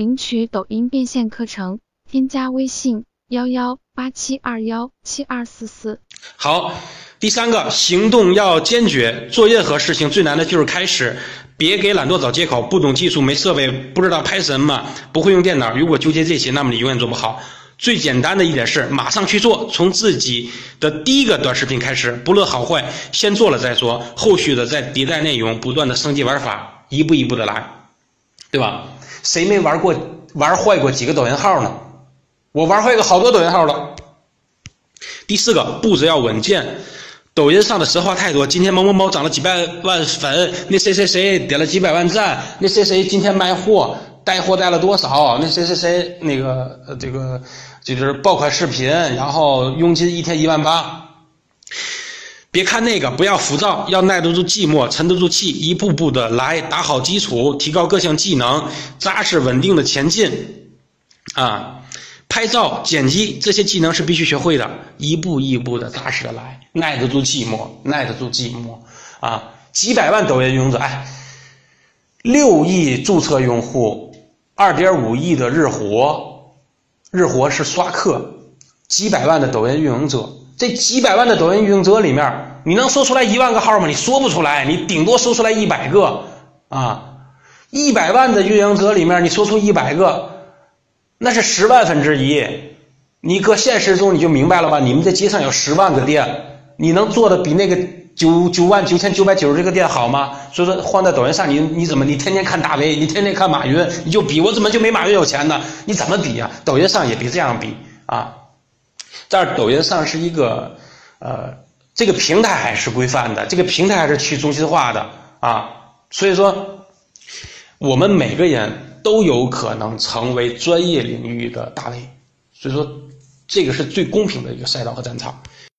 领取抖音变现课程，添加微信幺幺八七二幺七二四四。好，第三个行动要坚决，做任何事情最难的就是开始，别给懒惰找借口，不懂技术没设备，不知道拍什么，不会用电脑。如果纠结这些，那么你永远做不好。最简单的一点是，马上去做，从自己的第一个短视频开始，不论好坏，先做了再说，后续的再迭代内容，不断的升级玩法，一步一步的来，对吧？谁没玩过玩坏过几个抖音号呢？我玩坏过好多抖音号了。第四个步子要稳健，抖音上的实话太多。今天某某某涨了几百万粉，那谁谁谁点了几百万赞，那谁谁今天卖货带货带了多少？那谁谁谁那个呃这个。就是爆款视频，然后佣金一天一万八。别看那个，不要浮躁，要耐得住寂寞，沉得住气，一步步的来，打好基础，提高各项技能，扎实稳定的前进。啊，拍照、剪辑这些技能是必须学会的，一步一步的扎实的来，耐得住寂寞，耐得住寂寞。啊，几百万抖音用者，哎，六亿注册用户，二点五亿的日活。日活是刷客，几百万的抖音运营者，这几百万的抖音运营者里面，你能说出来一万个号吗？你说不出来，你顶多说出来一百个啊！一百万的运营者里面，你说出一百个，那是十万分之一。你搁现实中你就明白了吧？你们在街上有十万个店，你能做的比那个九九万九千九百九十这个店好吗？所以说换在抖音上，你你怎么你天天看大 V，你天天看马云，你就比我怎么就没马云有钱呢？你怎么比呀？抖音上也别这样比啊！但是抖音上是一个呃，这个平台还是规范的，这个平台还是去中心化的啊。所以说，我们每个人都有可能成为专业领域的大 V。所以说，这个是最公平的一个赛道和战场。